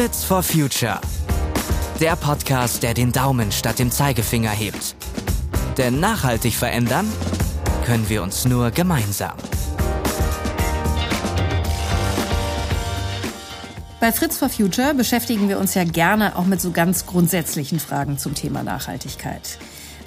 Fritz for Future. Der Podcast, der den Daumen statt dem Zeigefinger hebt. Denn nachhaltig verändern können wir uns nur gemeinsam. Bei Fritz for Future beschäftigen wir uns ja gerne auch mit so ganz grundsätzlichen Fragen zum Thema Nachhaltigkeit.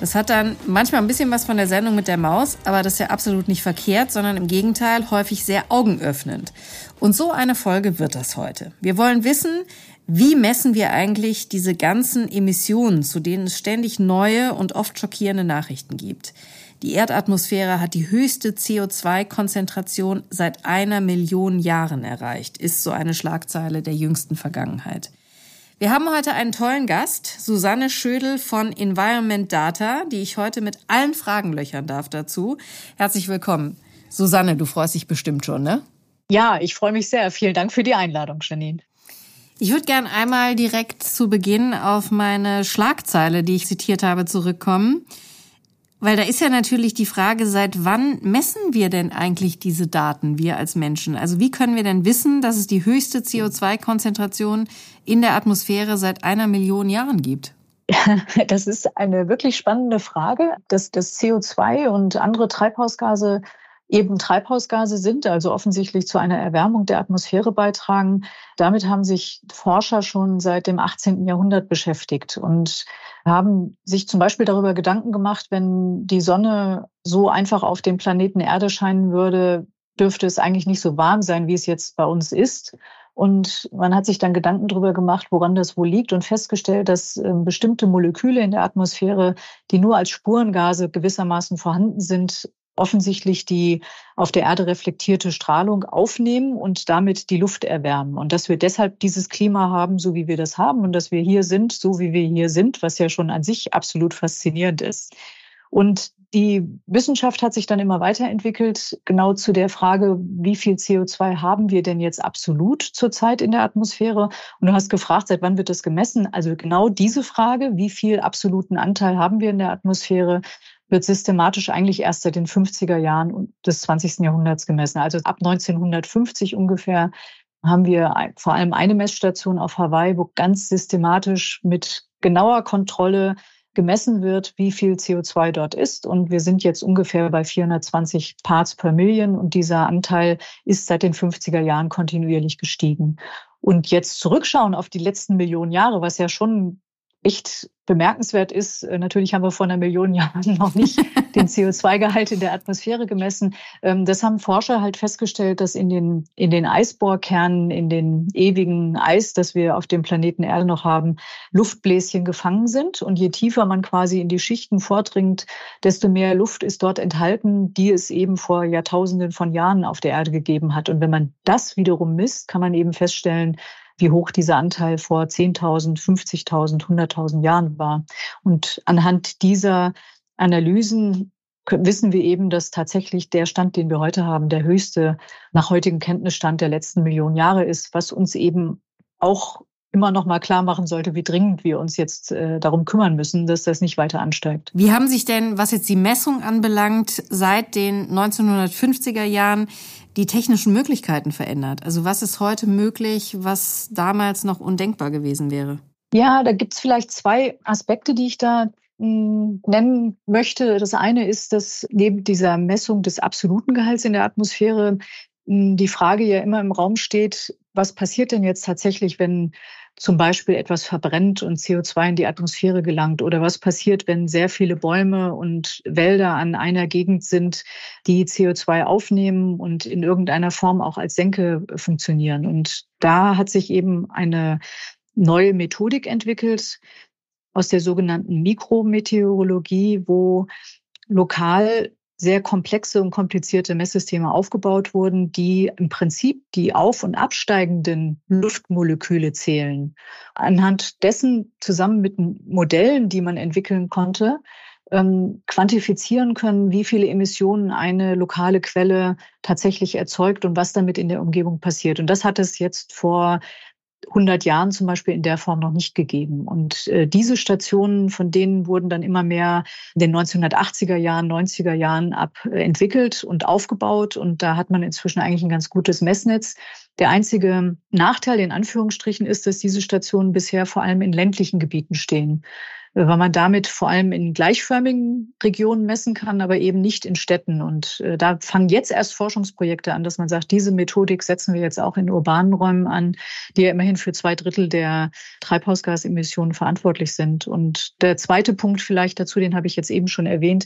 Das hat dann manchmal ein bisschen was von der Sendung mit der Maus, aber das ist ja absolut nicht verkehrt, sondern im Gegenteil häufig sehr augenöffnend. Und so eine Folge wird das heute. Wir wollen wissen, wie messen wir eigentlich diese ganzen Emissionen, zu denen es ständig neue und oft schockierende Nachrichten gibt? Die Erdatmosphäre hat die höchste CO2-Konzentration seit einer Million Jahren erreicht, ist so eine Schlagzeile der jüngsten Vergangenheit. Wir haben heute einen tollen Gast, Susanne Schödel von Environment Data, die ich heute mit allen Fragen löchern darf dazu. Herzlich willkommen. Susanne, du freust dich bestimmt schon, ne? Ja, ich freue mich sehr. Vielen Dank für die Einladung, Janine. Ich würde gern einmal direkt zu Beginn auf meine Schlagzeile, die ich zitiert habe, zurückkommen. Weil da ist ja natürlich die Frage, seit wann messen wir denn eigentlich diese Daten, wir als Menschen? Also wie können wir denn wissen, dass es die höchste CO2-Konzentration in der Atmosphäre seit einer Million Jahren gibt? Das ist eine wirklich spannende Frage. Dass das CO2 und andere Treibhausgase eben Treibhausgase sind, also offensichtlich zu einer Erwärmung der Atmosphäre beitragen. Damit haben sich Forscher schon seit dem 18. Jahrhundert beschäftigt und haben sich zum Beispiel darüber Gedanken gemacht, wenn die Sonne so einfach auf dem Planeten Erde scheinen würde, dürfte es eigentlich nicht so warm sein, wie es jetzt bei uns ist. Und man hat sich dann Gedanken darüber gemacht, woran das wohl liegt und festgestellt, dass ähm, bestimmte Moleküle in der Atmosphäre, die nur als Spurengase gewissermaßen vorhanden sind, offensichtlich die auf der Erde reflektierte Strahlung aufnehmen und damit die Luft erwärmen. Und dass wir deshalb dieses Klima haben, so wie wir das haben und dass wir hier sind, so wie wir hier sind, was ja schon an sich absolut faszinierend ist. Und die Wissenschaft hat sich dann immer weiterentwickelt, genau zu der Frage, wie viel CO2 haben wir denn jetzt absolut zurzeit in der Atmosphäre? Und du hast gefragt, seit wann wird das gemessen? Also genau diese Frage, wie viel absoluten Anteil haben wir in der Atmosphäre, wird systematisch eigentlich erst seit den 50er Jahren des 20. Jahrhunderts gemessen. Also ab 1950 ungefähr haben wir vor allem eine Messstation auf Hawaii, wo ganz systematisch mit genauer Kontrolle gemessen wird, wie viel CO2 dort ist. Und wir sind jetzt ungefähr bei 420 Parts per Million und dieser Anteil ist seit den 50er Jahren kontinuierlich gestiegen. Und jetzt zurückschauen auf die letzten Millionen Jahre, was ja schon echt bemerkenswert ist, äh, natürlich haben wir vor einer Million Jahren noch nicht den CO2-Gehalt in der Atmosphäre gemessen. Ähm, das haben Forscher halt festgestellt, dass in den, in den Eisbohrkernen, in den ewigen Eis, das wir auf dem Planeten Erde noch haben, Luftbläschen gefangen sind. Und je tiefer man quasi in die Schichten vordringt, desto mehr Luft ist dort enthalten, die es eben vor Jahrtausenden von Jahren auf der Erde gegeben hat. Und wenn man das wiederum misst, kann man eben feststellen, wie hoch dieser Anteil vor 10.000, 50.000, 100.000 Jahren war. Und anhand dieser Analysen wissen wir eben, dass tatsächlich der Stand, den wir heute haben, der höchste nach heutigem Kenntnisstand der letzten Millionen Jahre ist, was uns eben auch immer noch mal klar machen sollte, wie dringend wir uns jetzt äh, darum kümmern müssen, dass das nicht weiter ansteigt. Wie haben sich denn, was jetzt die Messung anbelangt, seit den 1950er Jahren die technischen Möglichkeiten verändert? Also was ist heute möglich, was damals noch undenkbar gewesen wäre? Ja, da gibt es vielleicht zwei Aspekte, die ich da hm, nennen möchte. Das eine ist, dass neben dieser Messung des absoluten Gehalts in der Atmosphäre die Frage ja immer im Raum steht, was passiert denn jetzt tatsächlich, wenn zum Beispiel etwas verbrennt und CO2 in die Atmosphäre gelangt? Oder was passiert, wenn sehr viele Bäume und Wälder an einer Gegend sind, die CO2 aufnehmen und in irgendeiner Form auch als Senke funktionieren? Und da hat sich eben eine neue Methodik entwickelt aus der sogenannten Mikrometeorologie, wo lokal sehr komplexe und komplizierte Messsysteme aufgebaut wurden, die im Prinzip die auf- und absteigenden Luftmoleküle zählen. Anhand dessen zusammen mit Modellen, die man entwickeln konnte, ähm, quantifizieren können, wie viele Emissionen eine lokale Quelle tatsächlich erzeugt und was damit in der Umgebung passiert. Und das hat es jetzt vor 100 Jahren zum Beispiel in der Form noch nicht gegeben. Und äh, diese Stationen, von denen wurden dann immer mehr in den 1980er Jahren, 90er Jahren ab äh, entwickelt und aufgebaut. Und da hat man inzwischen eigentlich ein ganz gutes Messnetz. Der einzige Nachteil in Anführungsstrichen ist, dass diese Stationen bisher vor allem in ländlichen Gebieten stehen, weil man damit vor allem in gleichförmigen Regionen messen kann, aber eben nicht in Städten. Und äh, da fangen jetzt erst Forschungsprojekte an, dass man sagt, diese Methodik setzen wir jetzt auch in urbanen Räumen an, die ja immerhin für zwei Drittel der Treibhausgasemissionen verantwortlich sind. Und der zweite Punkt vielleicht dazu, den habe ich jetzt eben schon erwähnt,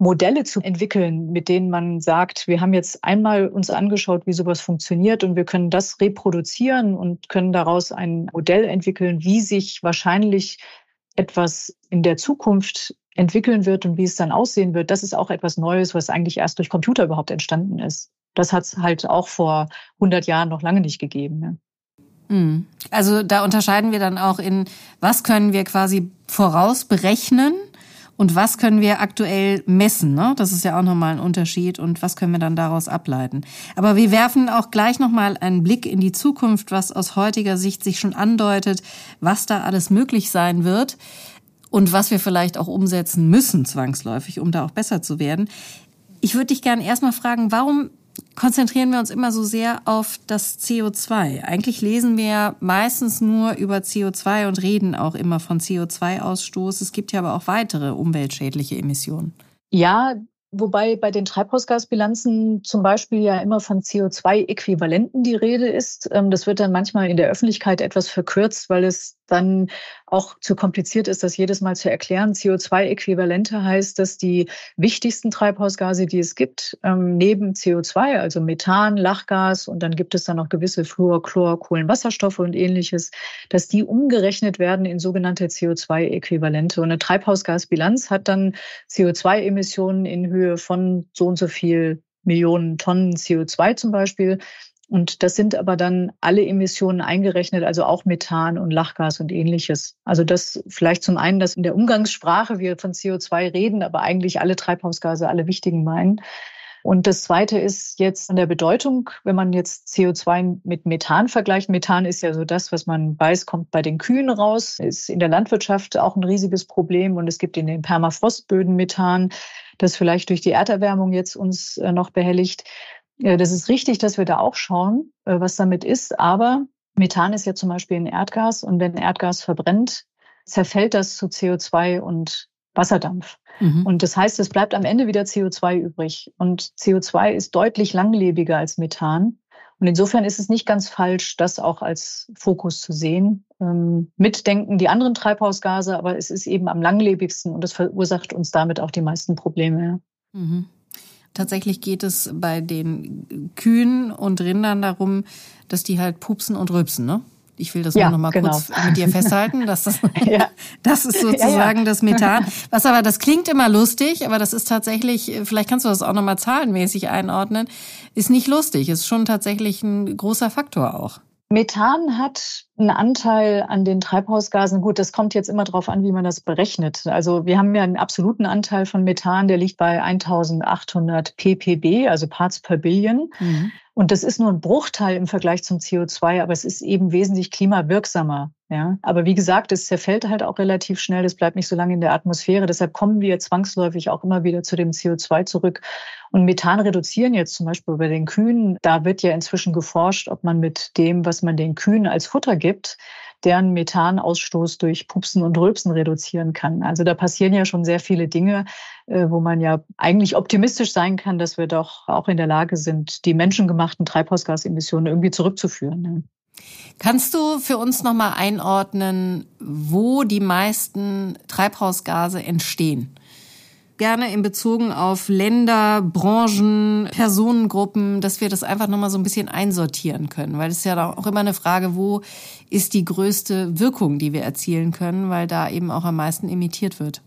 Modelle zu entwickeln, mit denen man sagt, wir haben jetzt einmal uns angeschaut, wie sowas funktioniert und wir können das reproduzieren und können daraus ein Modell entwickeln, wie sich wahrscheinlich etwas in der Zukunft entwickeln wird und wie es dann aussehen wird. Das ist auch etwas Neues, was eigentlich erst durch Computer überhaupt entstanden ist. Das hat es halt auch vor 100 Jahren noch lange nicht gegeben. Hm. Also da unterscheiden wir dann auch in, was können wir quasi vorausberechnen und was können wir aktuell messen? Ne? Das ist ja auch nochmal ein Unterschied. Und was können wir dann daraus ableiten? Aber wir werfen auch gleich nochmal einen Blick in die Zukunft, was aus heutiger Sicht sich schon andeutet, was da alles möglich sein wird und was wir vielleicht auch umsetzen müssen, zwangsläufig, um da auch besser zu werden. Ich würde dich gerne erstmal fragen, warum konzentrieren wir uns immer so sehr auf das CO2. Eigentlich lesen wir meistens nur über CO2 und reden auch immer von CO2-Ausstoß. Es gibt ja aber auch weitere umweltschädliche Emissionen. Ja, Wobei bei den Treibhausgasbilanzen zum Beispiel ja immer von CO2-Äquivalenten die Rede ist. Ähm, das wird dann manchmal in der Öffentlichkeit etwas verkürzt, weil es dann auch zu kompliziert ist, das jedes Mal zu erklären. CO2-Äquivalente heißt, dass die wichtigsten Treibhausgase, die es gibt, ähm, neben CO2, also Methan, Lachgas und dann gibt es dann noch gewisse Fluor, Chlor, Kohlenwasserstoffe und ähnliches, dass die umgerechnet werden in sogenannte CO2-Äquivalente. Und eine Treibhausgasbilanz hat dann CO2-Emissionen in Höhe von so und so viel Millionen Tonnen CO2 zum Beispiel. Und das sind aber dann alle Emissionen eingerechnet, also auch Methan und Lachgas und ähnliches. Also das vielleicht zum einen, dass in der Umgangssprache wir von CO2 reden, aber eigentlich alle Treibhausgase, alle wichtigen meinen. Und das Zweite ist jetzt an der Bedeutung, wenn man jetzt CO2 mit Methan vergleicht. Methan ist ja so das, was man weiß, kommt bei den Kühen raus, ist in der Landwirtschaft auch ein riesiges Problem und es gibt in den Permafrostböden Methan, das vielleicht durch die Erderwärmung jetzt uns äh, noch behelligt. Das ist richtig, dass wir da auch schauen, äh, was damit ist. Aber Methan ist ja zum Beispiel ein Erdgas und wenn Erdgas verbrennt, zerfällt das zu CO2 und Wasserdampf. Mhm. Und das heißt, es bleibt am Ende wieder CO2 übrig. Und CO2 ist deutlich langlebiger als Methan. Und insofern ist es nicht ganz falsch, das auch als Fokus zu sehen. Ähm, mitdenken die anderen Treibhausgase, aber es ist eben am langlebigsten und es verursacht uns damit auch die meisten Probleme. Mhm. Tatsächlich geht es bei den Kühen und Rindern darum, dass die halt pupsen und rübsen, ne? Ich will das ja, nur noch mal genau. kurz mit dir festhalten, dass das, ja. das ist sozusagen ja, das Methan. Was aber, das klingt immer lustig, aber das ist tatsächlich, vielleicht kannst du das auch noch mal zahlenmäßig einordnen, ist nicht lustig, ist schon tatsächlich ein großer Faktor auch. Methan hat einen Anteil an den Treibhausgasen. Gut, das kommt jetzt immer darauf an, wie man das berechnet. Also wir haben ja einen absoluten Anteil von Methan, der liegt bei 1800 ppb, also Parts per Billion. Mhm. Und das ist nur ein Bruchteil im Vergleich zum CO2, aber es ist eben wesentlich klimawirksamer. Ja, aber wie gesagt, es zerfällt halt auch relativ schnell. Es bleibt nicht so lange in der Atmosphäre. Deshalb kommen wir zwangsläufig auch immer wieder zu dem CO2 zurück. Und Methan reduzieren jetzt zum Beispiel bei den Kühen. Da wird ja inzwischen geforscht, ob man mit dem, was man den Kühen als Futter gibt, deren Methanausstoß durch Pupsen und Rülpsen reduzieren kann. Also da passieren ja schon sehr viele Dinge, äh, wo man ja eigentlich optimistisch sein kann, dass wir doch auch in der Lage sind, die menschengemachten Treibhausgasemissionen irgendwie zurückzuführen. Kannst du für uns nochmal einordnen, wo die meisten Treibhausgase entstehen? Gerne in Bezug auf Länder, Branchen, Personengruppen, dass wir das einfach nochmal so ein bisschen einsortieren können. Weil es ist ja auch immer eine Frage, wo ist die größte Wirkung, die wir erzielen können, weil da eben auch am meisten emittiert wird.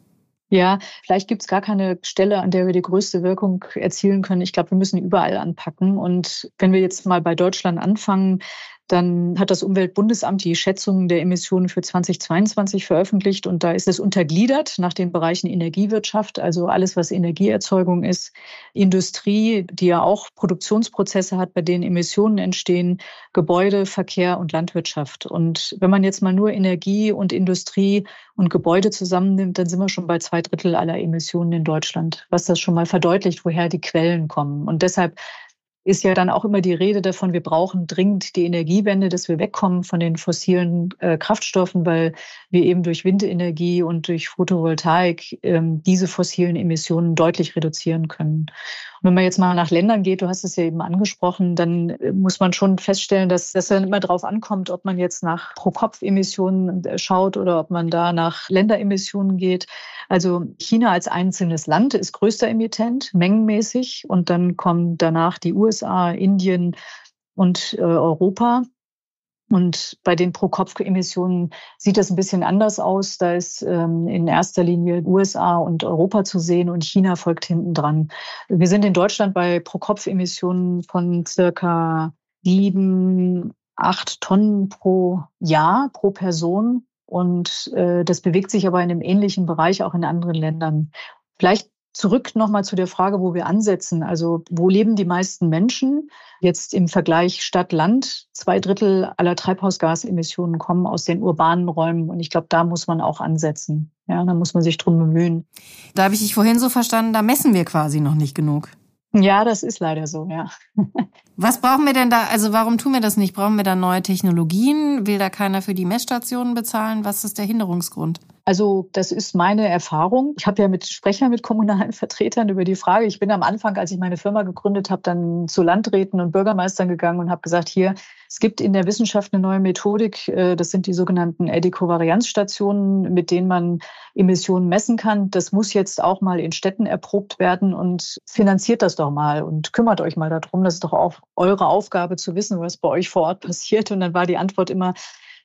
Ja, vielleicht gibt es gar keine Stelle, an der wir die größte Wirkung erzielen können. Ich glaube, wir müssen überall anpacken. Und wenn wir jetzt mal bei Deutschland anfangen, dann hat das Umweltbundesamt die Schätzungen der Emissionen für 2022 veröffentlicht und da ist es untergliedert nach den Bereichen Energiewirtschaft, also alles, was Energieerzeugung ist, Industrie, die ja auch Produktionsprozesse hat, bei denen Emissionen entstehen, Gebäude, Verkehr und Landwirtschaft. Und wenn man jetzt mal nur Energie und Industrie und Gebäude zusammennimmt, dann sind wir schon bei zwei Drittel aller Emissionen in Deutschland, was das schon mal verdeutlicht, woher die Quellen kommen. Und deshalb ist ja dann auch immer die Rede davon, wir brauchen dringend die Energiewende, dass wir wegkommen von den fossilen äh, Kraftstoffen, weil wir eben durch Windenergie und durch Photovoltaik ähm, diese fossilen Emissionen deutlich reduzieren können. Und wenn man jetzt mal nach Ländern geht, du hast es ja eben angesprochen, dann äh, muss man schon feststellen, dass das dann immer darauf ankommt, ob man jetzt nach Pro-Kopf-Emissionen äh, schaut oder ob man da nach Länderemissionen geht. Also China als einzelnes Land ist größter Emittent, mengenmäßig. Und dann kommen danach die USA, Indien und äh, Europa. Und bei den Pro-Kopf-Emissionen sieht das ein bisschen anders aus. Da ist ähm, in erster Linie USA und Europa zu sehen und China folgt hinten dran. Wir sind in Deutschland bei Pro-Kopf-Emissionen von circa sieben, acht Tonnen pro Jahr, pro Person. Und äh, das bewegt sich aber in einem ähnlichen Bereich auch in anderen Ländern. Vielleicht zurück nochmal zu der Frage, wo wir ansetzen. Also wo leben die meisten Menschen? Jetzt im Vergleich Stadt-Land. Zwei Drittel aller Treibhausgasemissionen kommen aus den urbanen Räumen. Und ich glaube, da muss man auch ansetzen. Ja, da muss man sich drum bemühen. Da habe ich dich vorhin so verstanden, da messen wir quasi noch nicht genug. Ja, das ist leider so, ja. Was brauchen wir denn da? Also warum tun wir das nicht? Brauchen wir da neue Technologien? Will da keiner für die Messstationen bezahlen? Was ist der Hinderungsgrund? Also das ist meine Erfahrung. Ich habe ja mit Sprechern, mit kommunalen Vertretern über die Frage. Ich bin am Anfang, als ich meine Firma gegründet habe, dann zu Landräten und Bürgermeistern gegangen und habe gesagt, hier, es gibt in der Wissenschaft eine neue Methodik. Äh, das sind die sogenannten Edikovarianzstationen, mit denen man Emissionen messen kann. Das muss jetzt auch mal in Städten erprobt werden und finanziert das doch mal und kümmert euch mal darum. Das ist doch auch eure Aufgabe zu wissen, was bei euch vor Ort passiert. Und dann war die Antwort immer,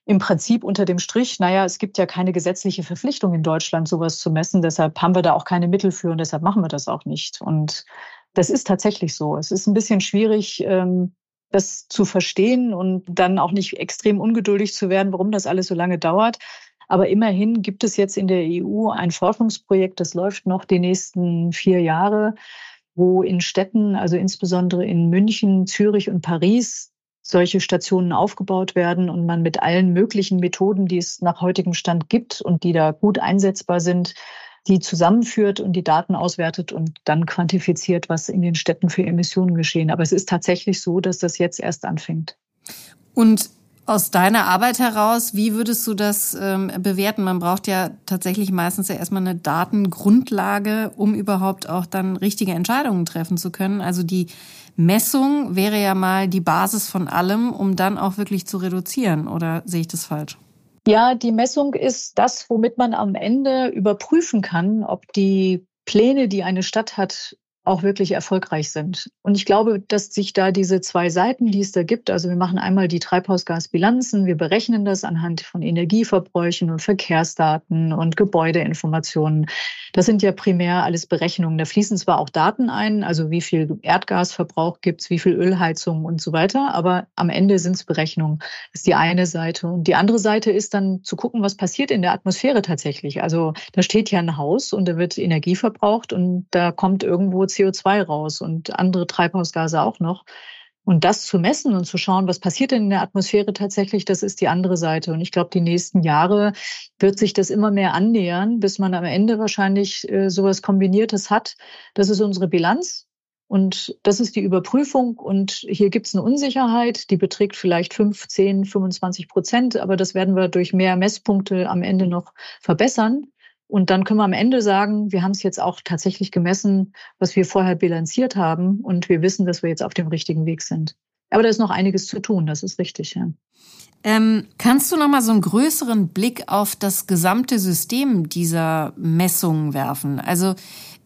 im Prinzip unter dem Strich, naja, es gibt ja keine gesetzliche Verpflichtung in Deutschland, sowas zu messen. Deshalb haben wir da auch keine Mittel für und deshalb machen wir das auch nicht. Und das ist tatsächlich so. Es ist ein bisschen schwierig, ähm, das zu verstehen und dann auch nicht extrem ungeduldig zu werden, warum das alles so lange dauert. Aber immerhin gibt es jetzt in der EU ein Forschungsprojekt, das läuft noch die nächsten vier Jahre, wo in Städten, also insbesondere in München, Zürich und Paris, solche Stationen aufgebaut werden und man mit allen möglichen Methoden, die es nach heutigem Stand gibt und die da gut einsetzbar sind, die zusammenführt und die Daten auswertet und dann quantifiziert, was in den Städten für Emissionen geschehen. Aber es ist tatsächlich so, dass das jetzt erst anfängt. Und aus deiner Arbeit heraus, wie würdest du das ähm, bewerten? Man braucht ja tatsächlich meistens ja erstmal eine Datengrundlage, um überhaupt auch dann richtige Entscheidungen treffen zu können. Also die Messung wäre ja mal die Basis von allem, um dann auch wirklich zu reduzieren. Oder sehe ich das falsch? Ja, die Messung ist das, womit man am Ende überprüfen kann, ob die Pläne, die eine Stadt hat, auch wirklich erfolgreich sind. Und ich glaube, dass sich da diese zwei Seiten, die es da gibt, also wir machen einmal die Treibhausgasbilanzen, wir berechnen das anhand von Energieverbräuchen und Verkehrsdaten und Gebäudeinformationen. Das sind ja primär alles Berechnungen. Da fließen zwar auch Daten ein, also wie viel Erdgasverbrauch gibt es, wie viel Ölheizung und so weiter, aber am Ende sind es Berechnungen. Das ist die eine Seite. Und die andere Seite ist dann zu gucken, was passiert in der Atmosphäre tatsächlich. Also da steht ja ein Haus und da wird Energie verbraucht und da kommt irgendwo CO2 raus und andere Treibhausgase auch noch. Und das zu messen und zu schauen, was passiert denn in der Atmosphäre tatsächlich, das ist die andere Seite. Und ich glaube, die nächsten Jahre wird sich das immer mehr annähern, bis man am Ende wahrscheinlich äh, sowas Kombiniertes hat. Das ist unsere Bilanz. Und das ist die Überprüfung. Und hier gibt es eine Unsicherheit, die beträgt vielleicht 5, 10, 25 Prozent. Aber das werden wir durch mehr Messpunkte am Ende noch verbessern. Und dann können wir am Ende sagen, wir haben es jetzt auch tatsächlich gemessen, was wir vorher bilanziert haben. Und wir wissen, dass wir jetzt auf dem richtigen Weg sind. Aber da ist noch einiges zu tun, das ist richtig, ja. Ähm, kannst du noch mal so einen größeren Blick auf das gesamte System dieser Messungen werfen? Also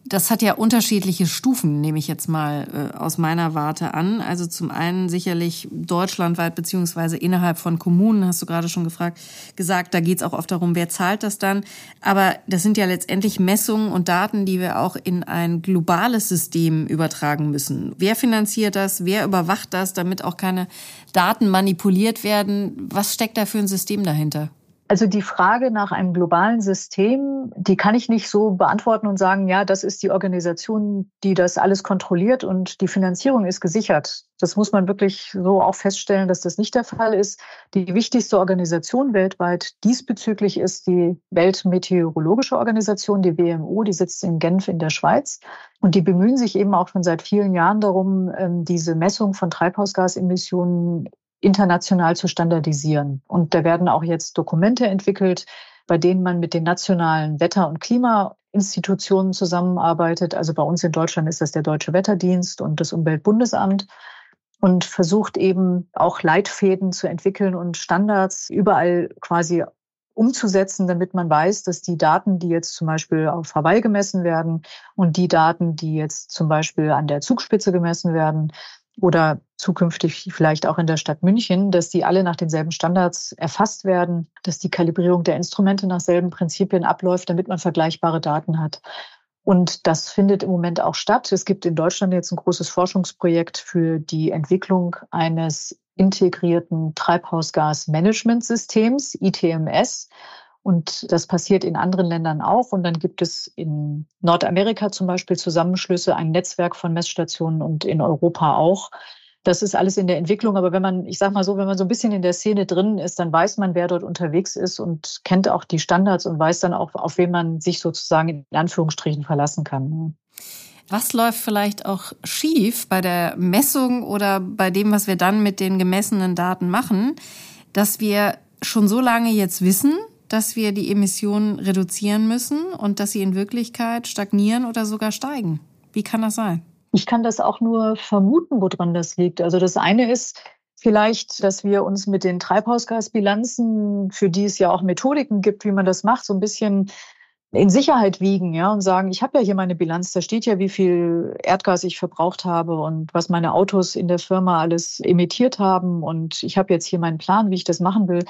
das hat ja unterschiedliche Stufen, nehme ich jetzt mal äh, aus meiner Warte an. Also zum einen sicherlich deutschlandweit beziehungsweise innerhalb von Kommunen, hast du gerade schon gefragt, gesagt, da geht es auch oft darum, wer zahlt das dann. Aber das sind ja letztendlich Messungen und Daten, die wir auch in ein globales System übertragen müssen. Wer finanziert das? Wer überwacht das, damit auch keine Daten manipuliert werden? Was steckt da für ein System dahinter? Also die Frage nach einem globalen System, die kann ich nicht so beantworten und sagen, ja, das ist die Organisation, die das alles kontrolliert und die Finanzierung ist gesichert. Das muss man wirklich so auch feststellen, dass das nicht der Fall ist. Die wichtigste Organisation weltweit diesbezüglich ist die Weltmeteorologische Organisation, die WMO, die sitzt in Genf in der Schweiz. Und die bemühen sich eben auch schon seit vielen Jahren darum, ähm, diese Messung von Treibhausgasemissionen international zu standardisieren. Und da werden auch jetzt Dokumente entwickelt, bei denen man mit den nationalen Wetter- und Klimainstitutionen zusammenarbeitet. Also bei uns in Deutschland ist das der Deutsche Wetterdienst und das Umweltbundesamt und versucht eben auch Leitfäden zu entwickeln und Standards überall quasi umzusetzen, damit man weiß, dass die Daten, die jetzt zum Beispiel auf Hawaii gemessen werden und die Daten, die jetzt zum Beispiel an der Zugspitze gemessen werden, oder zukünftig vielleicht auch in der Stadt München, dass die alle nach denselben Standards erfasst werden, dass die Kalibrierung der Instrumente nach selben Prinzipien abläuft, damit man vergleichbare Daten hat. Und das findet im Moment auch statt. Es gibt in Deutschland jetzt ein großes Forschungsprojekt für die Entwicklung eines integrierten Treibhausgasmanagementsystems, ITMS, und das passiert in anderen Ländern auch. Und dann gibt es in Nordamerika zum Beispiel Zusammenschlüsse, ein Netzwerk von Messstationen und in Europa auch. Das ist alles in der Entwicklung. Aber wenn man, ich sage mal so, wenn man so ein bisschen in der Szene drin ist, dann weiß man, wer dort unterwegs ist und kennt auch die Standards und weiß dann auch, auf wen man sich sozusagen in Anführungsstrichen verlassen kann. Was läuft vielleicht auch schief bei der Messung oder bei dem, was wir dann mit den gemessenen Daten machen, dass wir schon so lange jetzt wissen, dass wir die Emissionen reduzieren müssen und dass sie in Wirklichkeit stagnieren oder sogar steigen. Wie kann das sein? Ich kann das auch nur vermuten, woran das liegt. Also das eine ist vielleicht, dass wir uns mit den Treibhausgasbilanzen, für die es ja auch Methodiken gibt, wie man das macht, so ein bisschen in Sicherheit wiegen, ja, und sagen, ich habe ja hier meine Bilanz, da steht ja, wie viel Erdgas ich verbraucht habe und was meine Autos in der Firma alles emittiert haben und ich habe jetzt hier meinen Plan, wie ich das machen will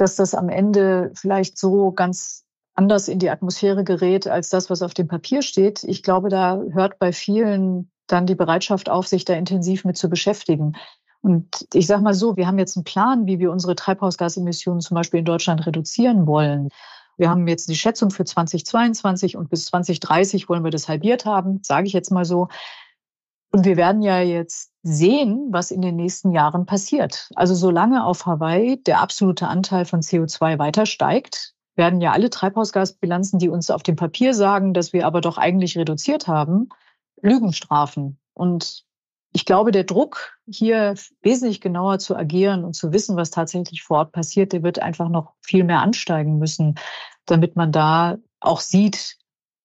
dass das am Ende vielleicht so ganz anders in die Atmosphäre gerät als das, was auf dem Papier steht. Ich glaube, da hört bei vielen dann die Bereitschaft auf, sich da intensiv mit zu beschäftigen. Und ich sage mal so, wir haben jetzt einen Plan, wie wir unsere Treibhausgasemissionen zum Beispiel in Deutschland reduzieren wollen. Wir haben jetzt die Schätzung für 2022 und bis 2030 wollen wir das halbiert haben, sage ich jetzt mal so. Und wir werden ja jetzt sehen, was in den nächsten Jahren passiert. Also solange auf Hawaii der absolute Anteil von CO2 weiter steigt, werden ja alle Treibhausgasbilanzen, die uns auf dem Papier sagen, dass wir aber doch eigentlich reduziert haben, Lügen strafen. Und ich glaube, der Druck, hier wesentlich genauer zu agieren und zu wissen, was tatsächlich vor Ort passiert, der wird einfach noch viel mehr ansteigen müssen, damit man da auch sieht,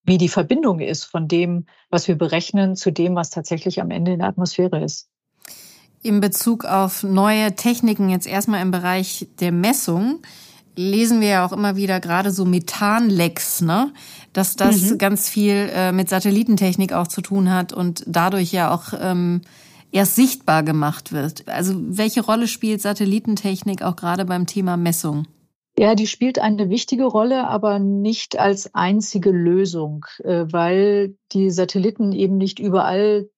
wie die Verbindung ist von dem, was wir berechnen, zu dem, was tatsächlich am Ende in der Atmosphäre ist. In Bezug auf neue Techniken, jetzt erstmal im Bereich der Messung, lesen wir ja auch immer wieder gerade so Methanlecks, ne? Dass das mhm. ganz viel äh, mit Satellitentechnik auch zu tun hat und dadurch ja auch ähm, erst sichtbar gemacht wird. Also welche Rolle spielt Satellitentechnik auch gerade beim Thema Messung? Ja, die spielt eine wichtige Rolle, aber nicht als einzige Lösung, äh, weil die Satelliten eben nicht überall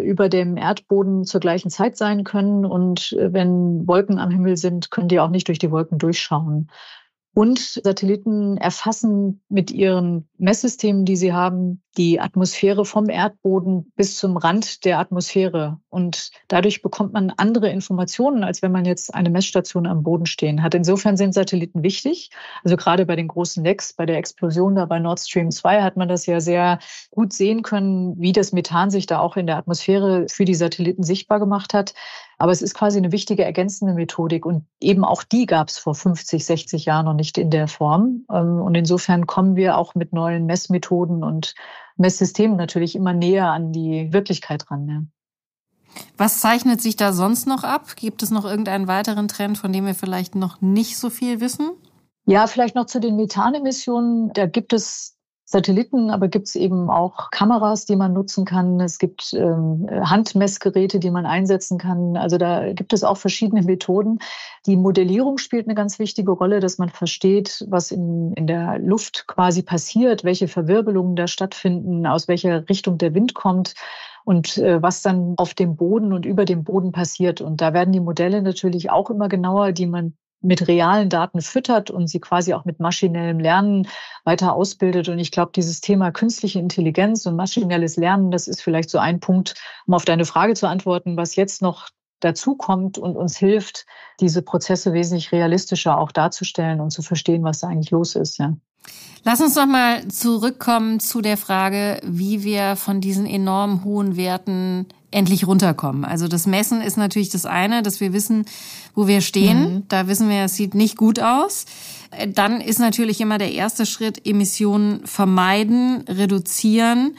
über dem Erdboden zur gleichen Zeit sein können. Und äh, wenn Wolken am Himmel sind, können die auch nicht durch die Wolken durchschauen. Und Satelliten erfassen mit ihren Messsystemen, die sie haben, die Atmosphäre vom Erdboden bis zum Rand der Atmosphäre. Und dadurch bekommt man andere Informationen, als wenn man jetzt eine Messstation am Boden stehen hat. Insofern sind Satelliten wichtig. Also gerade bei den großen Lecks, bei der Explosion da bei Nord Stream 2 hat man das ja sehr gut sehen können, wie das Methan sich da auch in der Atmosphäre für die Satelliten sichtbar gemacht hat. Aber es ist quasi eine wichtige ergänzende Methodik und eben auch die gab es vor 50, 60 Jahren noch nicht in der Form. Ähm, und insofern kommen wir auch mit neuen Messmethoden und Messsystemen natürlich immer näher an die Wirklichkeit ran. Ja. Was zeichnet sich da sonst noch ab? Gibt es noch irgendeinen weiteren Trend, von dem wir vielleicht noch nicht so viel wissen? Ja, vielleicht noch zu den Methanemissionen. Da gibt es Satelliten, aber gibt es eben auch Kameras, die man nutzen kann. Es gibt ähm, Handmessgeräte, die man einsetzen kann. Also da gibt es auch verschiedene Methoden. Die Modellierung spielt eine ganz wichtige Rolle, dass man versteht, was in, in der Luft quasi passiert, welche Verwirbelungen da stattfinden, aus welcher Richtung der Wind kommt und äh, was dann auf dem Boden und über dem Boden passiert. Und da werden die Modelle natürlich auch immer genauer, die man mit realen Daten füttert und sie quasi auch mit maschinellem Lernen weiter ausbildet. Und ich glaube, dieses Thema künstliche Intelligenz und maschinelles Lernen, das ist vielleicht so ein Punkt, um auf deine Frage zu antworten, was jetzt noch dazukommt und uns hilft, diese Prozesse wesentlich realistischer auch darzustellen und zu verstehen, was da eigentlich los ist. Ja. Lass uns noch mal zurückkommen zu der Frage, wie wir von diesen enorm hohen Werten endlich runterkommen. Also das Messen ist natürlich das eine, dass wir wissen, wo wir stehen. Mhm. Da wissen wir, es sieht nicht gut aus. Dann ist natürlich immer der erste Schritt Emissionen vermeiden, reduzieren.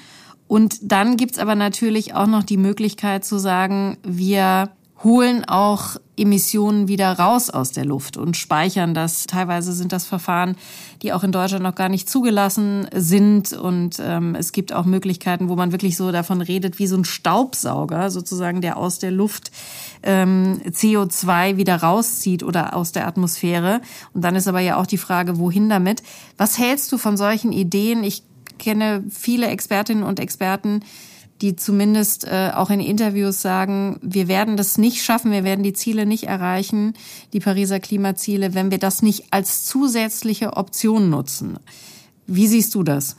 Und dann gibt's aber natürlich auch noch die Möglichkeit zu sagen, wir holen auch Emissionen wieder raus aus der Luft und speichern das. Teilweise sind das Verfahren, die auch in Deutschland noch gar nicht zugelassen sind. Und ähm, es gibt auch Möglichkeiten, wo man wirklich so davon redet, wie so ein Staubsauger sozusagen, der aus der Luft ähm, CO2 wieder rauszieht oder aus der Atmosphäre. Und dann ist aber ja auch die Frage, wohin damit? Was hältst du von solchen Ideen? Ich kenne viele Expertinnen und Experten, die zumindest äh, auch in Interviews sagen, wir werden das nicht schaffen, wir werden die Ziele nicht erreichen, die Pariser Klimaziele, wenn wir das nicht als zusätzliche Option nutzen. Wie siehst du das?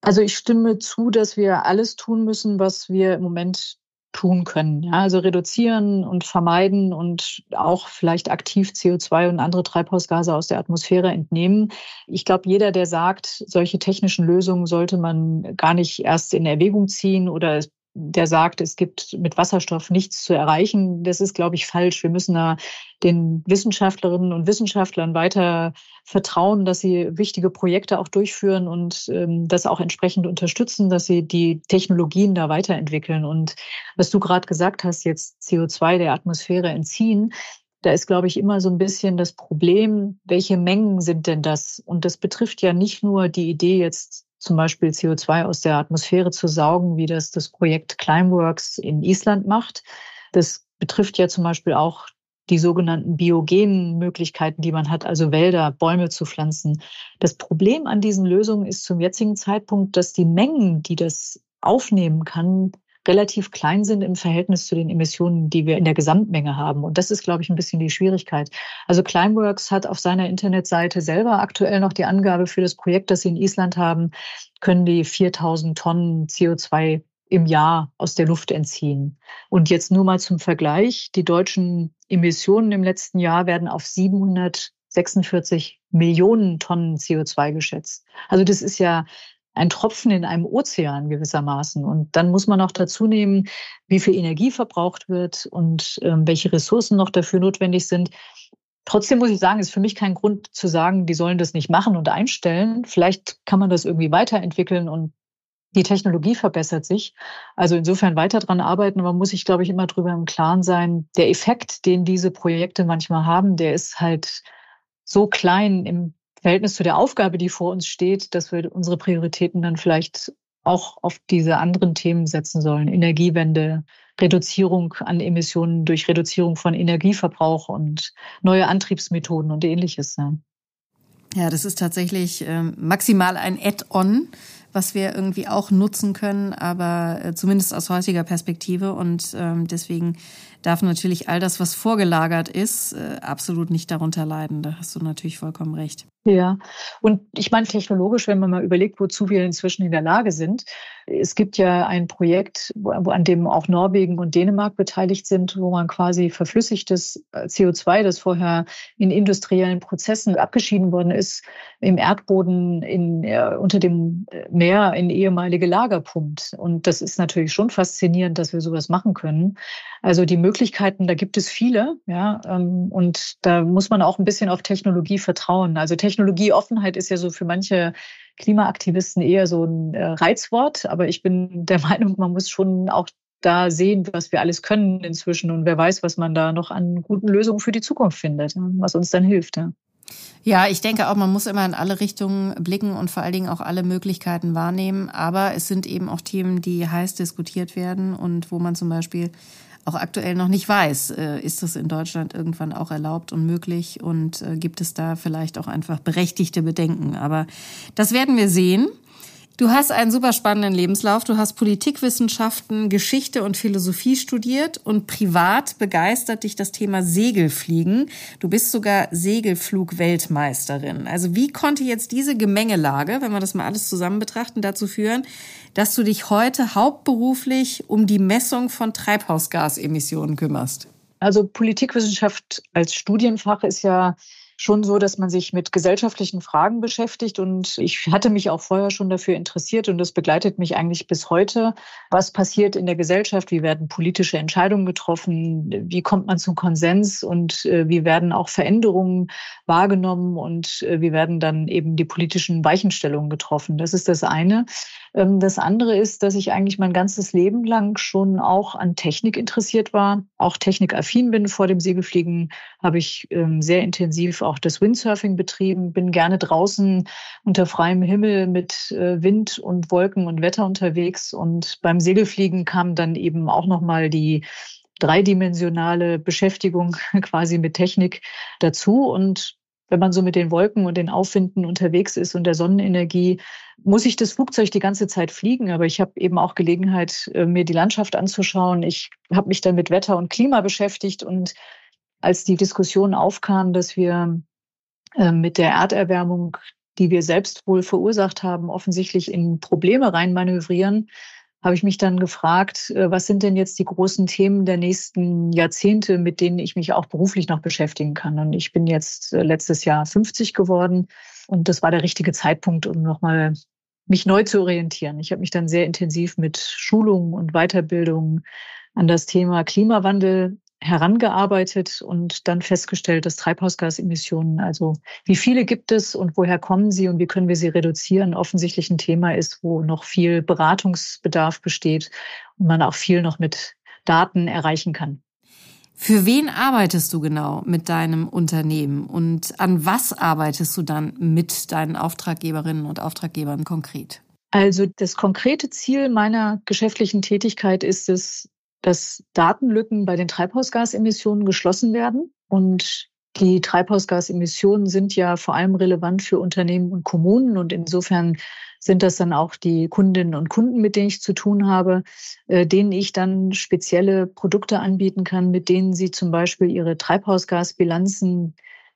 Also ich stimme zu, dass wir alles tun müssen, was wir im Moment tun können. Ja, also reduzieren und vermeiden und auch vielleicht aktiv CO2 und andere Treibhausgase aus der Atmosphäre entnehmen. Ich glaube, jeder, der sagt, solche technischen Lösungen sollte man gar nicht erst in Erwägung ziehen oder der sagt, es gibt mit Wasserstoff nichts zu erreichen, das ist, glaube ich, falsch. Wir müssen da den Wissenschaftlerinnen und Wissenschaftlern weiter vertrauen, dass sie wichtige Projekte auch durchführen und ähm, das auch entsprechend unterstützen, dass sie die Technologien da weiterentwickeln. Und was du gerade gesagt hast, jetzt CO2 der Atmosphäre entziehen, da ist, glaube ich, immer so ein bisschen das Problem, welche Mengen sind denn das? Und das betrifft ja nicht nur die Idee jetzt zum Beispiel CO2 aus der Atmosphäre zu saugen, wie das das Projekt Climeworks in Island macht. Das betrifft ja zum Beispiel auch die sogenannten biogenen Möglichkeiten, die man hat, also Wälder, Bäume zu pflanzen. Das Problem an diesen Lösungen ist zum jetzigen Zeitpunkt, dass die Mengen, die das aufnehmen kann, relativ klein sind im Verhältnis zu den Emissionen, die wir in der Gesamtmenge haben. Und das ist, glaube ich, ein bisschen die Schwierigkeit. Also Climeworks hat auf seiner Internetseite selber aktuell noch die Angabe für das Projekt, das sie in Island haben, können die 4000 Tonnen CO2 im Jahr aus der Luft entziehen. Und jetzt nur mal zum Vergleich. Die deutschen Emissionen im letzten Jahr werden auf 746 Millionen Tonnen CO2 geschätzt. Also das ist ja ein Tropfen in einem Ozean gewissermaßen. Und dann muss man auch dazu nehmen, wie viel Energie verbraucht wird und ähm, welche Ressourcen noch dafür notwendig sind. Trotzdem muss ich sagen, ist für mich kein Grund zu sagen, die sollen das nicht machen und einstellen. Vielleicht kann man das irgendwie weiterentwickeln und die Technologie verbessert sich. Also insofern weiter dran arbeiten. Man muss sich, glaube ich, immer drüber im Klaren sein. Der Effekt, den diese Projekte manchmal haben, der ist halt so klein im Verhältnis zu der Aufgabe, die vor uns steht, dass wir unsere Prioritäten dann vielleicht auch auf diese anderen Themen setzen sollen. Energiewende, Reduzierung an Emissionen durch Reduzierung von Energieverbrauch und neue Antriebsmethoden und ähnliches. Ja, das ist tatsächlich äh, maximal ein Add-on was wir irgendwie auch nutzen können, aber äh, zumindest aus heutiger Perspektive. Und ähm, deswegen darf natürlich all das, was vorgelagert ist, äh, absolut nicht darunter leiden. Da hast du natürlich vollkommen recht. Ja, und ich meine technologisch, wenn man mal überlegt, wozu wir inzwischen in der Lage sind. Es gibt ja ein Projekt, an dem auch Norwegen und Dänemark beteiligt sind, wo man quasi verflüssigtes äh, CO2, das vorher in industriellen Prozessen abgeschieden worden ist, im Erdboden in, äh, unter dem Meer in ehemalige Lager pumpt. Und das ist natürlich schon faszinierend, dass wir sowas machen können. Also die Möglichkeiten, da gibt es viele, ja, ähm, und da muss man auch ein bisschen auf Technologie vertrauen. Also Technologieoffenheit ist ja so für manche Klimaaktivisten eher so ein äh, Reizwort, aber ich bin der Meinung, man muss schon auch da sehen, was wir alles können inzwischen und wer weiß, was man da noch an guten Lösungen für die Zukunft findet, was uns dann hilft. Ja. Ja, ich denke auch, man muss immer in alle Richtungen blicken und vor allen Dingen auch alle Möglichkeiten wahrnehmen. Aber es sind eben auch Themen, die heiß diskutiert werden und wo man zum Beispiel auch aktuell noch nicht weiß, äh, ist das in Deutschland irgendwann auch erlaubt und möglich und äh, gibt es da vielleicht auch einfach berechtigte Bedenken. Aber das werden wir sehen. Du hast einen super spannenden Lebenslauf. Du hast Politikwissenschaften, Geschichte und Philosophie studiert und privat begeistert dich das Thema Segelfliegen. Du bist sogar Segelflugweltmeisterin. Also wie konnte jetzt diese Gemengelage, wenn wir das mal alles zusammen betrachten, dazu führen, dass du dich heute hauptberuflich um die Messung von Treibhausgasemissionen kümmerst? Also Politikwissenschaft als Studienfach ist ja schon so, dass man sich mit gesellschaftlichen Fragen beschäftigt. Und ich hatte mich auch vorher schon dafür interessiert und das begleitet mich eigentlich bis heute. Was passiert in der Gesellschaft? Wie werden politische Entscheidungen getroffen? Wie kommt man zum Konsens? Und äh, wie werden auch Veränderungen wahrgenommen? Und äh, wie werden dann eben die politischen Weichenstellungen getroffen? Das ist das eine. Ähm, das andere ist, dass ich eigentlich mein ganzes Leben lang schon auch an Technik interessiert war, auch technikaffin bin. Vor dem Segelfliegen habe ich ähm, sehr intensiv auch das Windsurfing betrieben, bin gerne draußen unter freiem Himmel mit äh, Wind und Wolken und Wetter unterwegs. Und beim Segelfliegen kam dann eben auch nochmal die dreidimensionale Beschäftigung quasi mit Technik dazu. Und wenn man so mit den Wolken und den Aufwinden unterwegs ist und der Sonnenenergie, muss ich das Flugzeug die ganze Zeit fliegen. Aber ich habe eben auch Gelegenheit, äh, mir die Landschaft anzuschauen. Ich habe mich dann mit Wetter und Klima beschäftigt und als die Diskussion aufkam, dass wir äh, mit der Erderwärmung, die wir selbst wohl verursacht haben, offensichtlich in Probleme reinmanövrieren, habe ich mich dann gefragt, äh, was sind denn jetzt die großen Themen der nächsten Jahrzehnte, mit denen ich mich auch beruflich noch beschäftigen kann. Und ich bin jetzt äh, letztes Jahr 50 geworden und das war der richtige Zeitpunkt, um nochmal mich neu zu orientieren. Ich habe mich dann sehr intensiv mit Schulungen und Weiterbildung an das Thema Klimawandel herangearbeitet und dann festgestellt, dass Treibhausgasemissionen, also wie viele gibt es und woher kommen sie und wie können wir sie reduzieren, offensichtlich ein Thema ist, wo noch viel Beratungsbedarf besteht und man auch viel noch mit Daten erreichen kann. Für wen arbeitest du genau mit deinem Unternehmen und an was arbeitest du dann mit deinen Auftraggeberinnen und Auftraggebern konkret? Also das konkrete Ziel meiner geschäftlichen Tätigkeit ist es, dass Datenlücken bei den Treibhausgasemissionen geschlossen werden. Und die Treibhausgasemissionen sind ja vor allem relevant für Unternehmen und Kommunen. Und insofern sind das dann auch die Kundinnen und Kunden, mit denen ich zu tun habe, äh, denen ich dann spezielle Produkte anbieten kann, mit denen sie zum Beispiel ihre Treibhausgasbilanzen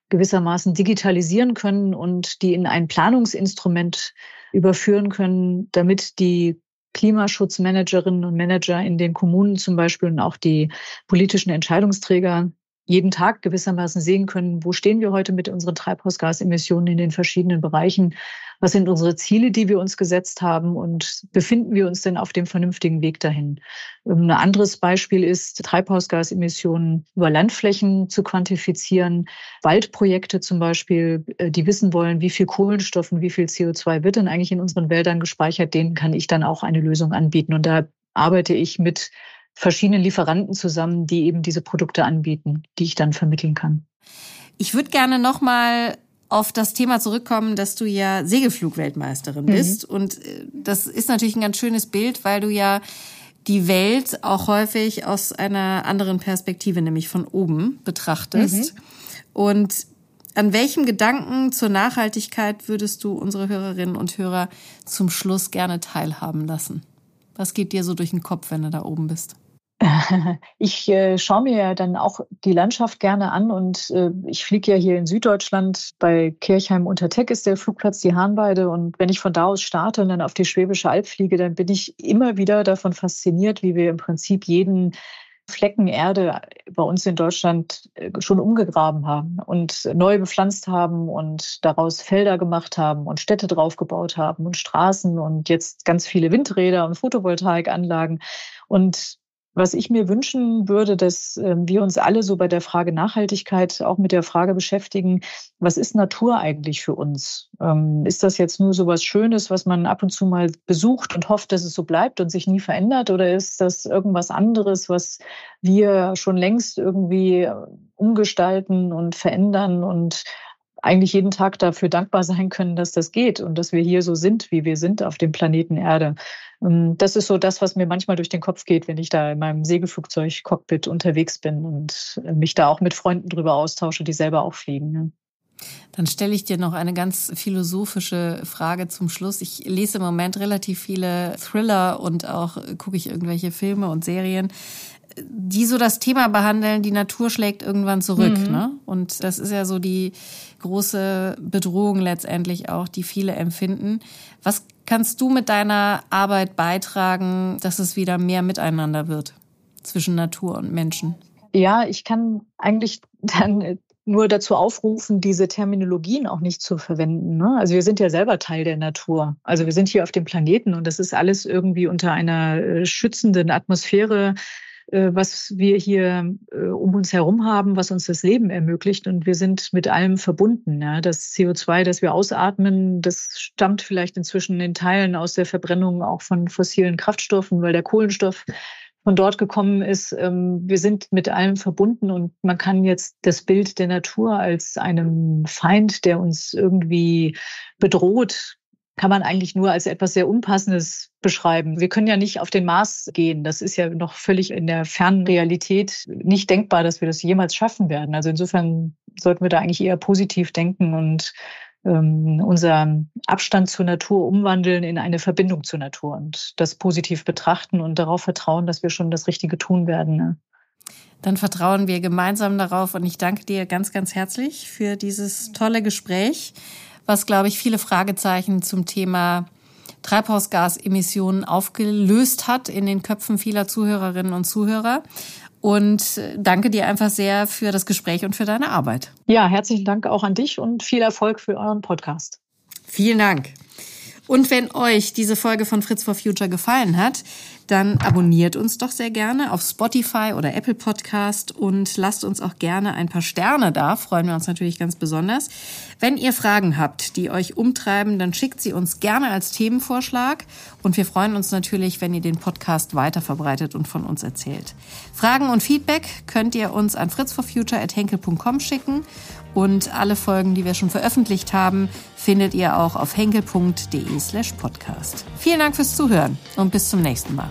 gewissermaßen digitalisieren können und die in ein Planungsinstrument überführen können, damit die Klimaschutzmanagerinnen und Manager in den Kommunen zum Beispiel und auch die politischen Entscheidungsträger jeden Tag gewissermaßen sehen können, wo stehen wir heute mit unseren Treibhausgasemissionen in den verschiedenen Bereichen, was sind unsere Ziele, die wir uns gesetzt haben und befinden wir uns denn auf dem vernünftigen Weg dahin. Ähm, ein anderes Beispiel ist, Treibhausgasemissionen über Landflächen zu quantifizieren, Waldprojekte zum Beispiel, äh, die wissen wollen, wie viel Kohlenstoff und wie viel CO2 wird denn eigentlich in unseren Wäldern gespeichert, denen kann ich dann auch eine Lösung anbieten. Und da arbeite ich mit verschiedenen Lieferanten zusammen, die eben diese Produkte anbieten, die ich dann vermitteln kann. Ich würde gerne noch mal auf das Thema zurückkommen, dass du ja Segelflugweltmeisterin mhm. bist und äh, das ist natürlich ein ganz schönes Bild, weil du ja die Welt auch häufig aus einer anderen Perspektive, nämlich von oben betrachtest. Mhm. Und an welchem Gedanken zur Nachhaltigkeit würdest du unsere Hörerinnen und Hörer zum Schluss gerne teilhaben lassen? Was geht dir so durch den Kopf, wenn du da oben bist? Ich äh, schaue mir ja dann auch die Landschaft gerne an und äh, ich fliege ja hier in Süddeutschland. Bei Kirchheim unter Teck ist der Flugplatz die Hahnweide und wenn ich von da aus starte und dann auf die Schwäbische Alb fliege, dann bin ich immer wieder davon fasziniert, wie wir im Prinzip jeden Flecken Erde bei uns in Deutschland äh, schon umgegraben haben und neu bepflanzt haben und daraus Felder gemacht haben und Städte draufgebaut haben und Straßen und jetzt ganz viele Windräder und Photovoltaikanlagen. Und was ich mir wünschen würde, dass ähm, wir uns alle so bei der Frage Nachhaltigkeit auch mit der Frage beschäftigen, was ist Natur eigentlich für uns? Ähm, ist das jetzt nur so was Schönes, was man ab und zu mal besucht und hofft, dass es so bleibt und sich nie verändert? Oder ist das irgendwas anderes, was wir schon längst irgendwie umgestalten und verändern und eigentlich jeden Tag dafür dankbar sein können, dass das geht und dass wir hier so sind, wie wir sind auf dem Planeten Erde. Das ist so das, was mir manchmal durch den Kopf geht, wenn ich da in meinem Segelflugzeug-Cockpit unterwegs bin und mich da auch mit Freunden drüber austausche, die selber auch fliegen. Dann stelle ich dir noch eine ganz philosophische Frage zum Schluss. Ich lese im Moment relativ viele Thriller und auch gucke ich irgendwelche Filme und Serien, die so das Thema behandeln, die Natur schlägt irgendwann zurück. Mhm. Ne? Und das ist ja so die große Bedrohung letztendlich auch, die viele empfinden. Was kannst du mit deiner Arbeit beitragen, dass es wieder mehr miteinander wird zwischen Natur und Menschen? Ja, ich kann eigentlich dann nur dazu aufrufen, diese Terminologien auch nicht zu verwenden. Ne? Also wir sind ja selber Teil der Natur. Also wir sind hier auf dem Planeten und das ist alles irgendwie unter einer äh, schützenden Atmosphäre, was wir hier äh, um uns herum haben, was uns das Leben ermöglicht. Und wir sind mit allem verbunden. Das CO2, das wir ausatmen, das stammt vielleicht inzwischen in Teilen aus der Verbrennung auch von fossilen Kraftstoffen, weil der Kohlenstoff von dort gekommen ist. Ähm, wir sind mit allem verbunden und man kann jetzt das Bild der Natur als einem Feind, der uns irgendwie bedroht, kann man eigentlich nur als etwas sehr Unpassendes beschreiben. Wir können ja nicht auf den Mars gehen. Das ist ja noch völlig in der fernen Realität nicht denkbar, dass wir das jemals schaffen werden. Also insofern sollten wir da eigentlich eher positiv denken und ähm, unseren Abstand zur Natur umwandeln in eine Verbindung zur Natur und das positiv betrachten und darauf vertrauen, dass wir schon das Richtige tun werden. Ne? Dann vertrauen wir gemeinsam darauf und ich danke dir ganz, ganz herzlich für dieses tolle Gespräch, was, glaube ich, viele Fragezeichen zum Thema Treibhausgasemissionen aufgelöst hat in den Köpfen vieler Zuhörerinnen und Zuhörer. Und danke dir einfach sehr für das Gespräch und für deine Arbeit. Ja, herzlichen Dank auch an dich und viel Erfolg für euren Podcast. Vielen Dank. Und wenn euch diese Folge von Fritz for Future gefallen hat, dann abonniert uns doch sehr gerne auf Spotify oder Apple Podcast und lasst uns auch gerne ein paar Sterne da. Freuen wir uns natürlich ganz besonders. Wenn ihr Fragen habt, die euch umtreiben, dann schickt sie uns gerne als Themenvorschlag. Und wir freuen uns natürlich, wenn ihr den Podcast weiter verbreitet und von uns erzählt. Fragen und Feedback könnt ihr uns an fritzforfuture.henkel.com schicken. Und alle Folgen, die wir schon veröffentlicht haben, findet ihr auch auf henkel.de slash podcast. Vielen Dank fürs Zuhören und bis zum nächsten Mal.